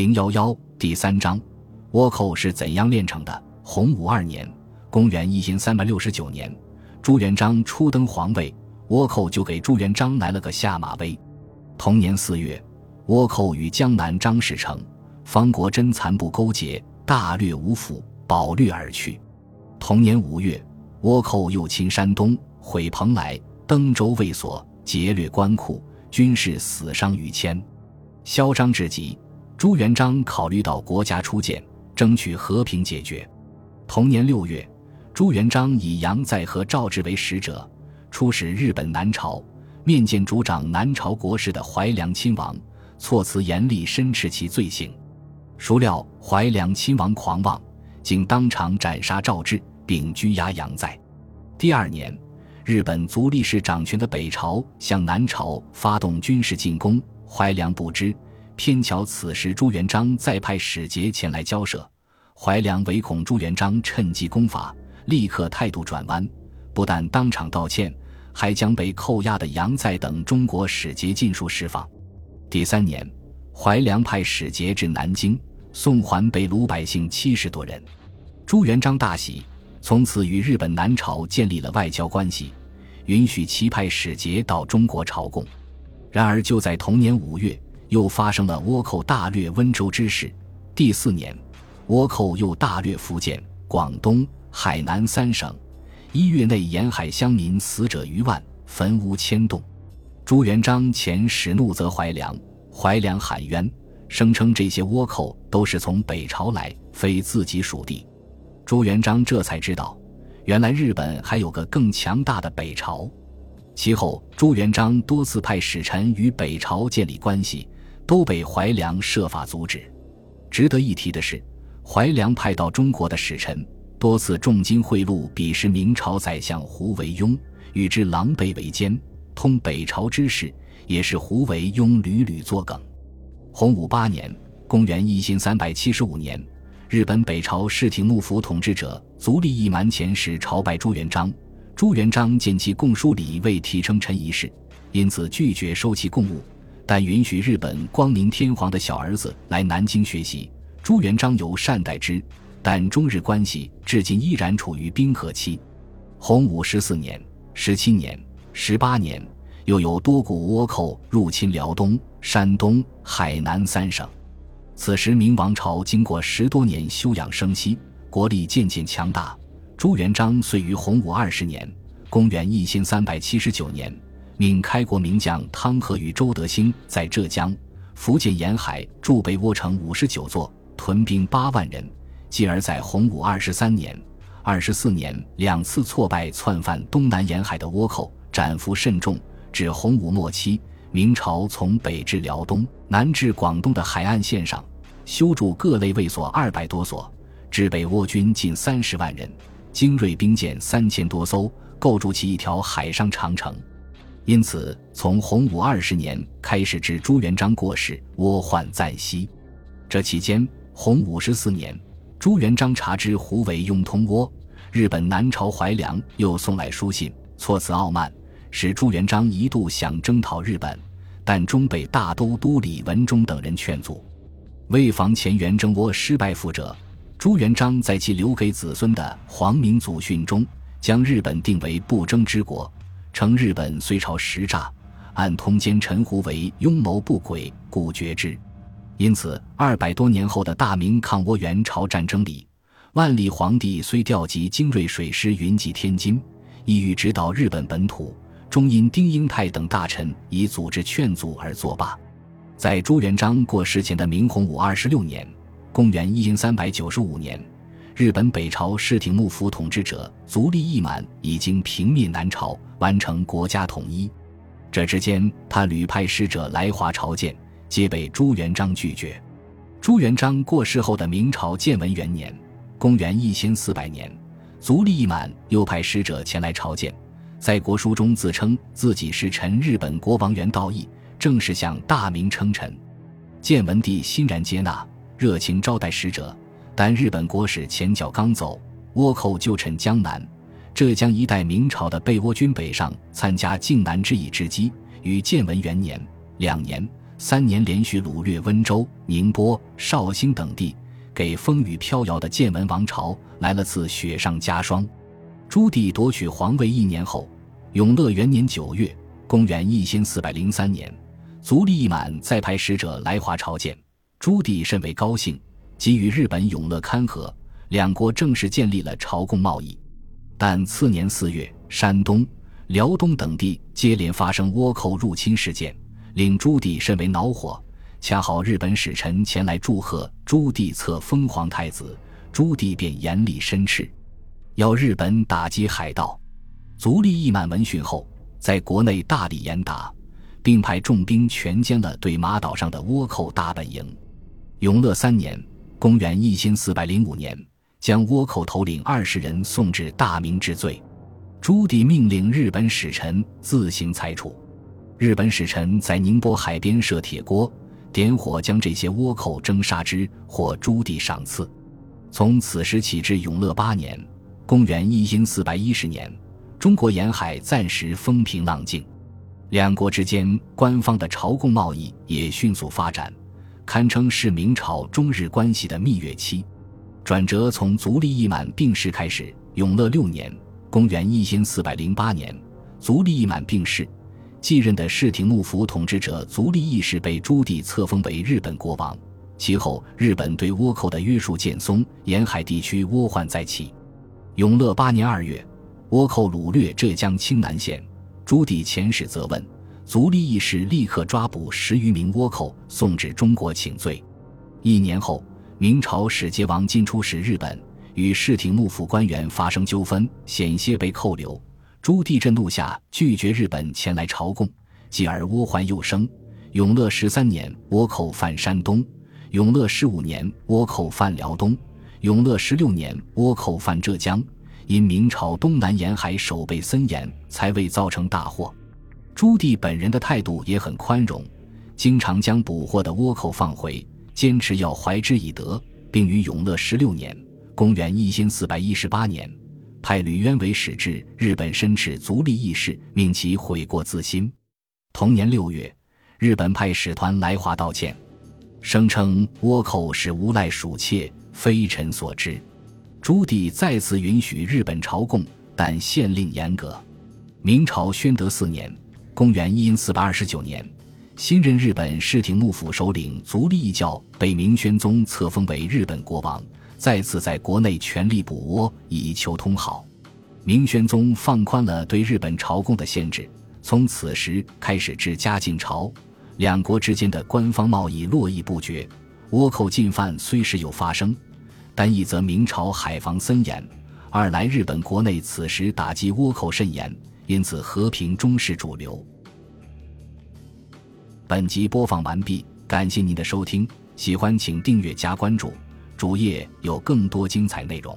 零幺幺第三章，倭寇是怎样炼成的？洪武二年，公元一千三百六十九年，朱元璋初登皇位，倭寇就给朱元璋来了个下马威。同年四月，倭寇与江南张士诚、方国珍残部勾结，大掠吴府，保掠而去。同年五月，倭寇又侵山东，毁蓬莱、登州卫所，劫掠官库，军士死伤逾千，嚣张至极。朱元璋考虑到国家初建，争取和平解决。同年六月，朱元璋以杨再和赵志为使者，出使日本南朝，面见主掌南朝国事的怀良亲王，措辞严厉，申斥其罪行。孰料怀良亲王狂妄，竟当场斩杀赵志，并拘押杨再。第二年，日本足利氏掌权的北朝向南朝发动军事进攻，怀良不知。偏巧此时朱元璋再派使节前来交涉，怀良唯恐朱元璋趁机攻伐，立刻态度转弯，不但当场道歉，还将被扣押的杨再等中国使节尽数释放。第三年，怀良派使节至南京，送还被掳百姓七十多人。朱元璋大喜，从此与日本南朝建立了外交关系，允许其派使节到中国朝贡。然而就在同年五月。又发生了倭寇大掠温州之事。第四年，倭寇又大掠福建、广东、海南三省，一月内沿海乡民死者逾万，坟屋千栋。朱元璋遣使怒责怀良，怀良喊冤，声称这些倭寇都是从北朝来，非自己属地。朱元璋这才知道，原来日本还有个更强大的北朝。其后，朱元璋多次派使臣与北朝建立关系。都被怀良设法阻止。值得一提的是，怀良派到中国的使臣多次重金贿赂彼时明朝宰相胡惟庸，与之狼狈为奸。通北朝之事，也是胡惟庸屡屡作梗。洪武八年（公元一千三百七十五年），日本北朝室町幕府统治者足利义满遣使朝拜朱元璋，朱元璋见其供书礼未提称臣一事，因此拒绝收其贡物。但允许日本光明天皇的小儿子来南京学习，朱元璋尤善待之，但中日关系至今依然处于冰河期。洪武十四年、十七年、十八年，又有多股倭寇入侵辽东、山东、海南三省。此时明王朝经过十多年休养生息，国力渐渐强大。朱元璋遂于洪武二十年（公元一千三百七十九年）。命开国名将汤和与周德兴在浙江、福建沿海筑北倭城五十九座，屯兵八万人。继而在洪武二十三年、二十四年两次挫败窜犯东南沿海的倭寇，斩俘甚众。至洪武末期，明朝从北至辽东、南至广东的海岸线上，修筑各类卫所二百多所，置北倭军近三十万人，精锐兵舰三千多艘，构筑起一条海上长城。因此，从洪武二十年开始至朱元璋过世，倭患暂息。这期间，洪武十四年，朱元璋查知胡惟庸通倭，日本南朝怀良又送来书信，措辞傲慢，使朱元璋一度想征讨日本，但终被大都督李文忠等人劝阻。为防前元征倭失败覆辙，朱元璋在其留给子孙的皇明祖训中，将日本定为不争之国。称日本虽朝实诈，按通奸陈胡为庸谋不轨，故绝之。因此，二百多年后的大明抗倭援朝战争里，万历皇帝虽调集精锐水师云集天津，意欲指导日本本土，终因丁英泰等大臣以组织劝阻而作罢。在朱元璋过世前的明洪武二十六年（公元一三九五年），日本北朝室町幕府统治者足利义满已经平灭南朝。完成国家统一，这之间他屡派使者来华朝见，皆被朱元璋拒绝。朱元璋过世后的明朝建文元年（公元一千四百年），足利义满又派使者前来朝见，在国书中自称自己是臣日本国王元道义，正式向大明称臣。建文帝欣然接纳，热情招待使者，但日本国使前脚刚走，倭寇就趁江南。浙江一带明朝的被倭军北上参加靖难之役之机，于建文元年两年三年连续掳掠温州、宁波、绍兴等地，给风雨飘摇的建文王朝来了次雪上加霜。朱棣夺取皇位一年后，永乐元年九月（公元一千四百零三年），足利义满再派使者来华朝见，朱棣甚为高兴，给予日本永乐勘和，两国正式建立了朝贡贸易。但次年四月，山东、辽东等地接连发生倭寇入侵事件。令朱棣甚为恼火，恰好日本使臣前来祝贺朱棣册封皇太子，朱棣便严厉申斥，要日本打击海盗。足利义满闻讯后，在国内大力严打，并派重兵全歼了对马岛上的倭寇大本营。永乐三年（公元一千四百零五年），将倭寇头领二十人送至大明治罪，朱棣命令日本使臣自行裁处。日本使臣在宁波海边设铁锅，点火将这些倭寇蒸杀之，获朱棣赏赐。从此时起至永乐八年（公元一千四百一十年），中国沿海暂时风平浪静，两国之间官方的朝贡贸易也迅速发展，堪称是明朝中日关系的蜜月期。转折从足利义满病逝开始。永乐六年（公元一因四百零八年），足利义满病逝。继任的室町幕府统治者足利义氏被朱棣册封为日本国王。其后，日本对倭寇的约束渐松，沿海地区倭患再起。永乐八年二月，倭寇掳掠浙江青南县，朱棣遣使责问，足利义氏立刻抓捕十余名倭寇，送至中国请罪。一年后，明朝使节王进出使日本，与室町幕府官员发生纠纷，险些被扣留。朱棣震怒下，拒绝日本前来朝贡，继而倭患又生。永乐十三年，倭寇犯山东；永乐十五年，倭寇犯辽东；永乐十六年，倭寇犯浙江。因明朝东南沿海守备森严，才未造成大祸。朱棣本人的态度也很宽容，经常将捕获的倭寇放回，坚持要怀之以德，并于永乐十六年（公元一千四百一十八年）。派吕渊为使至日本，申斥足利义事，命其悔过自新。同年六月，日本派使团来华道歉，声称倭寇是无赖鼠窃，非臣所知。朱棣再次允许日本朝贡，但限令严格。明朝宣德四年（公元一四百二十九年），新任日本室町幕府首领足利义教被明宣宗册封为日本国王。再次在国内全力捕倭，以求通好。明宣宗放宽了对日本朝贡的限制，从此时开始至嘉靖朝，两国之间的官方贸易络绎不绝。倭寇进犯虽时有发生，但一则明朝海防森严，二来日本国内此时打击倭寇甚严，因此和平终是主流。本集播放完毕，感谢您的收听，喜欢请订阅加关注。主页有更多精彩内容。